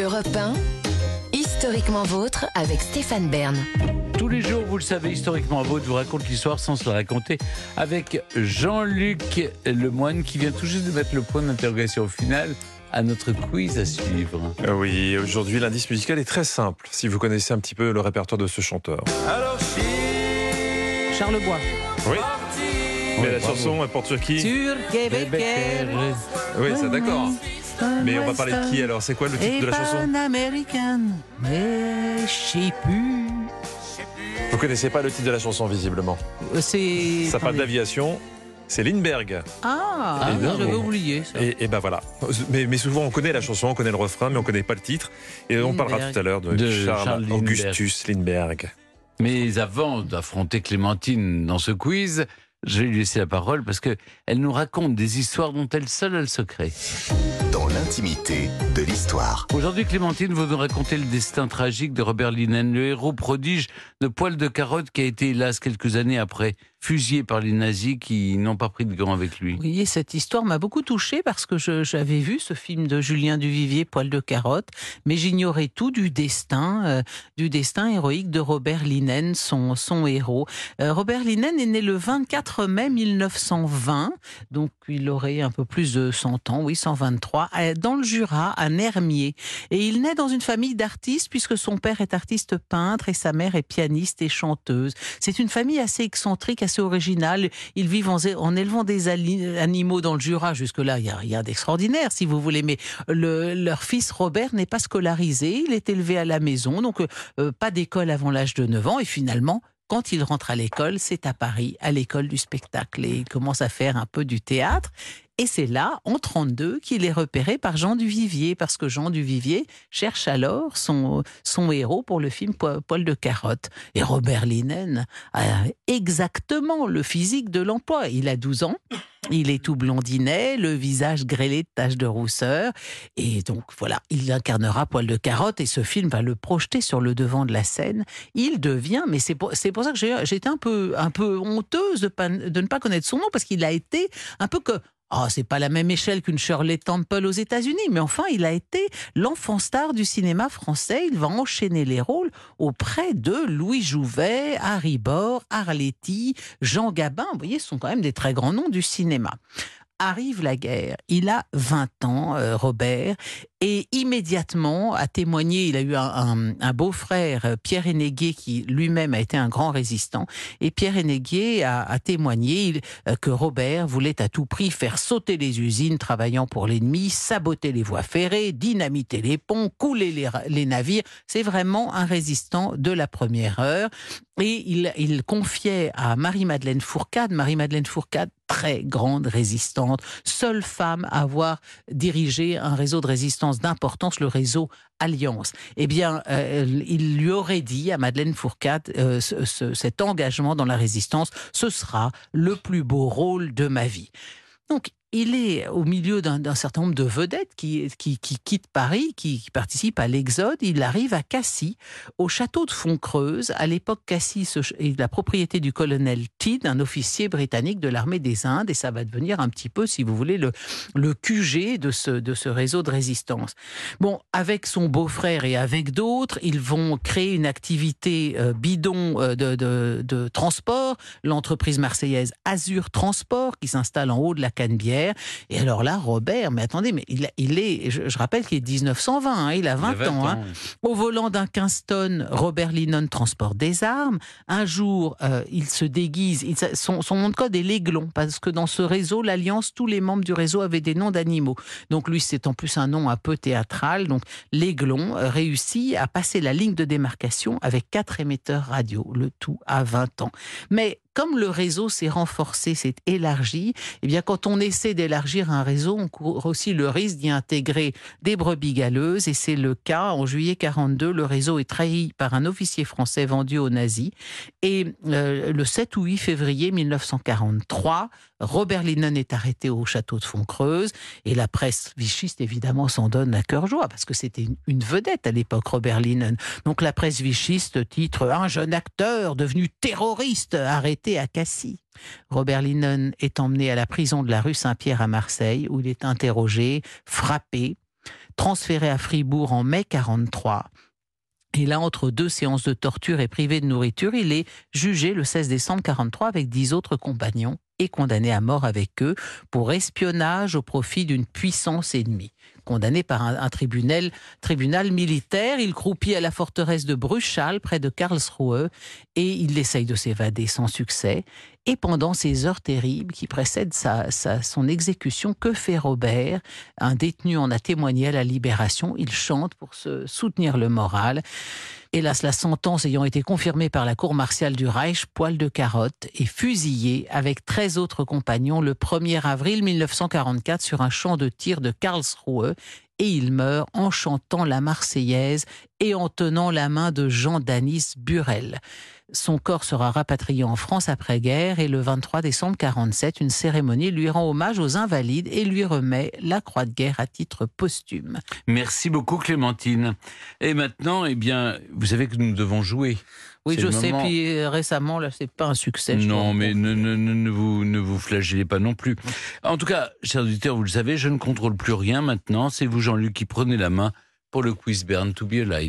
Europe 1, historiquement vôtre avec Stéphane Bern. Tous les jours, vous le savez, historiquement vôtre vous raconte l'histoire sans se la raconter avec Jean-Luc Lemoine qui vient tout juste de mettre le point d'interrogation final à notre quiz à suivre. Euh, Oui, aujourd'hui l'indice musical est très simple, si vous connaissez un petit peu le répertoire de ce chanteur. Charles Bois. Oui. Mais la chanson est pour qui? Sur Québec. Oui, c'est d'accord. Mais on va parler de qui alors C'est quoi le titre de la chanson américaine, mais je sais plus. Vous connaissez pas le titre de la chanson visiblement. Euh, C'est. Ça parle d'aviation. C'est Lindbergh. Ah, Ah, j'avais bon. oublié ça. Et, et ben voilà. Mais, mais souvent on connaît la chanson, on connaît le refrain, mais on connaît pas le titre. Et on parlera tout à l'heure de, De Charles, Charles Lindbergh. Augustus Lindbergh. Mais avant d'affronter Clémentine dans ce quiz, je vais lui laisser la parole parce que elle nous raconte des histoires dont elle seule a le secret. Dans l'intimité de l'histoire. Aujourd'hui, Clémentine, vous nous racontez le destin tragique de Robert Linen, le héros prodige de poil de carotte qui a été, hélas, quelques années après, fusillé par les nazis qui n'ont pas pris de gants avec lui. Oui, et cette histoire m'a beaucoup touchée parce que j'avais vu ce film de Julien Duvivier, Poil de carotte, mais j'ignorais tout du destin, euh, du destin héroïque de Robert Linen, son, son héros. Euh, Robert Linen est né le 24 mai 1920, donc il aurait un peu plus de 100 ans, oui, 123, euh, dans le Jura, à Nermier. Et il naît dans une famille d'artistes puisque son père est artiste peintre et sa mère est pianiste et chanteuse. C'est une famille assez excentrique, assez originale. Ils vivent en, élevant des animaux dans le Jura. Jusque-là, il n'y a rien d'extraordinaire, si vous voulez. Mais le- leur fils Robert n'est pas scolarisé. Il est élevé à la maison, donc euh, pas d'école avant l'âge de 9 ans. Et finalement, quand il rentre à l'école, c'est à Paris, à l'école du spectacle. Et il commence à faire un peu du théâtre. Et c'est là, en 32, qu'il est repéré par Jean Duvivier, parce que Jean Duvivier cherche alors son, son héros pour le film Po- Poil de carotte. Et Robert Linen a exactement le physique de l'emploi. Il a 12 ans, il est tout blondinet, le visage grêlé de taches de rousseur. Et donc voilà, il incarnera Poil de carotte et ce film va le projeter sur le devant de la scène. Il devient, mais c'est pour, pour ça que j'étais un peu, un peu honteuse de, de ne pas connaître son nom, parce qu'il a été un peu que ah, c'est pas la même échelle qu'une Shirley Temple aux États-Unis, mais enfin, il a été l'enfant star du cinéma français. Il va enchaîner les rôles auprès de Louis Jouvet, Harry Bor, Arletty, Jean Gabin. Vous voyez, ce sont quand même des très grands noms du cinéma. Arrive la guerre. Il a 20 ans, euh, Robert, et immédiatement a témoigné. Il a eu un, beau-frère, euh, Pierre Hénéguier, qui lui-même a été un grand résistant. Et Pierre Hénéguier a, témoigné euh, que Robert voulait à tout prix faire sauter les usines travaillant pour l'ennemi, saboter les voies ferrées, dynamiter les ponts, couler les, navires. C'est vraiment un résistant de la première heure. Et il, confiait à Marie-Madeleine Fourcade, Marie-Madeleine Fourcade, très grande résistante, seule femme à avoir dirigé un réseau de d'importance, le réseau Alliance. Eh bien, euh, il lui aurait dit à Madeleine Fourcade, euh, ce- ce- cet engagement dans la résistance, ce sera le plus beau rôle de ma vie. Donc, il est au milieu d'un certain nombre de vedettes qui, qui, qui quittent Paris, qui, participent à l'exode. Il arrive à Cassis, au château de Fontcreuse. À l'époque, Cassis est la propriété du colonel Tidd, un officier britannique de l'armée des Indes, et ça va devenir un petit peu, si vous voulez, le, le QG de ce, de ce réseau de résistance. Bon, avec son beau-frère et avec d'autres, ils vont créer une activité euh, bidon euh, de, de, de transport, l'entreprise marseillaise Azur Transport, qui s'installe en haut de la Canebière. Et alors là, Robert, mais attendez, mais il, est, je, je rappelle qu'il est 1920, hein, il a 20, Il a ans. hein. Au volant d'un Kingston, Robert Linnon transporte des armes. Un jour, euh, il se déguise. il- son, son nom de code est l'Aiglon, parce que dans ce réseau, l'Alliance, tous les membres du réseau avaient des noms d'animaux. Donc lui, c'est en plus un nom un peu théâtral. Donc l'Aiglon euh, réussit à passer la ligne de démarcation avec quatre émetteurs radio, le tout à 20 ans. Mais comme le réseau s'est renforcé, s'est élargi, eh bien, quand on essaie d'élargir un réseau, on court aussi le risque d'y intégrer des brebis galeuses, et c'est le cas. En juillet 42, le réseau est trahi par un officier français vendu aux nazis. Et euh, le 7 ou 8 février 1943, Robert Lennon est arrêté au château de Fontcreuse, et la presse vichiste, évidemment, s'en donne à cœur joie, parce que c'était une, vedette à l'époque, Robert Lennon. Donc la presse vichiste titre Un jeune acteur devenu terroriste arrêté à Cassis. Robert Lennon est emmené à la prison de la rue Saint-Pierre à Marseille, où il est interrogé, frappé, transféré à Fribourg en mai 43. Et là, entre deux séances de torture et privé de nourriture, il est jugé le 16 décembre 43 avec dix autres compagnons et condamné à mort avec eux pour espionnage au profit d'une puissance ennemie. Condamné par un, un tribunal, tribunal militaire, il croupit à la forteresse de Bruchal, près de Karlsruhe, et il essaye de s'évader sans succès. Et pendant ces heures terribles qui précèdent sa, sa, son exécution, que fait Robert? Un détenu en a témoigné à la libération. Il chante pour se soutenir le moral. Hélas, la sentence ayant été confirmée par la cour martiale du Reich, poil de carotte, est fusillé avec 13 autres compagnons le 1er avril 1944 sur un champ de tir de Karlsruhe et il meurt en chantant la Marseillaise et en tenant la main de Jean Danis Burel. Son corps sera rapatrié en France après-guerre et le 23 décembre 47, une cérémonie lui rend hommage aux invalides et lui remet la croix de guerre à titre posthume. Merci beaucoup Clémentine. Et maintenant, eh bien, vous savez que nous devons jouer. Oui, je sais. moment. Puis euh, récemment, là, c'est pas un succès. Non, mais ne, ne, ne, ne vous, ne vous flagellez pas non plus. En tout cas, chers auditeurs, vous le savez, je ne contrôle plus rien maintenant. C'est vous, Jean-Luc, qui prenez la main pour le quiz Bern to be alive.